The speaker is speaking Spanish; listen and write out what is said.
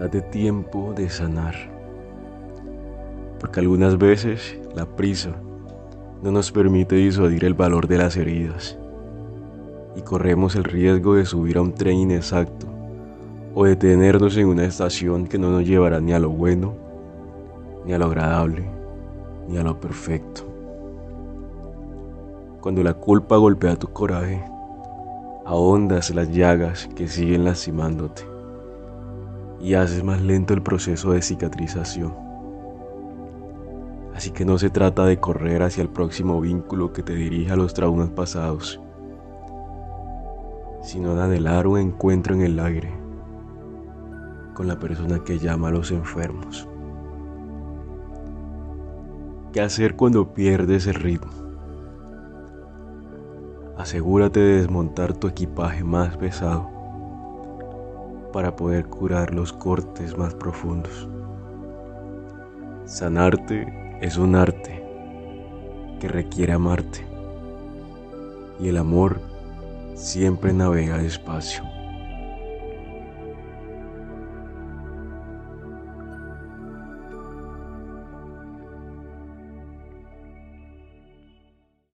Date tiempo de sanar. Porque algunas veces la prisa no nos permite disuadir el valor de las heridas y corremos el riesgo de subir a un tren inexacto o detenernos en una estación que no nos llevará ni a lo bueno, ni a lo agradable, ni a lo perfecto. Cuando la culpa golpea tu coraje, ahondas las llagas que siguen lastimándote y haces más lento el proceso de cicatrización. Así que no se trata de correr hacia el próximo vínculo que te dirija a los traumas pasados, sino de anhelar un encuentro en el aire con la persona que llama a los enfermos. ¿Qué hacer cuando pierdes el ritmo? Asegúrate de desmontar tu equipaje más pesado para poder curar los cortes más profundos. Sanarte es un arte que requiere amarte y el amor siempre navega despacio.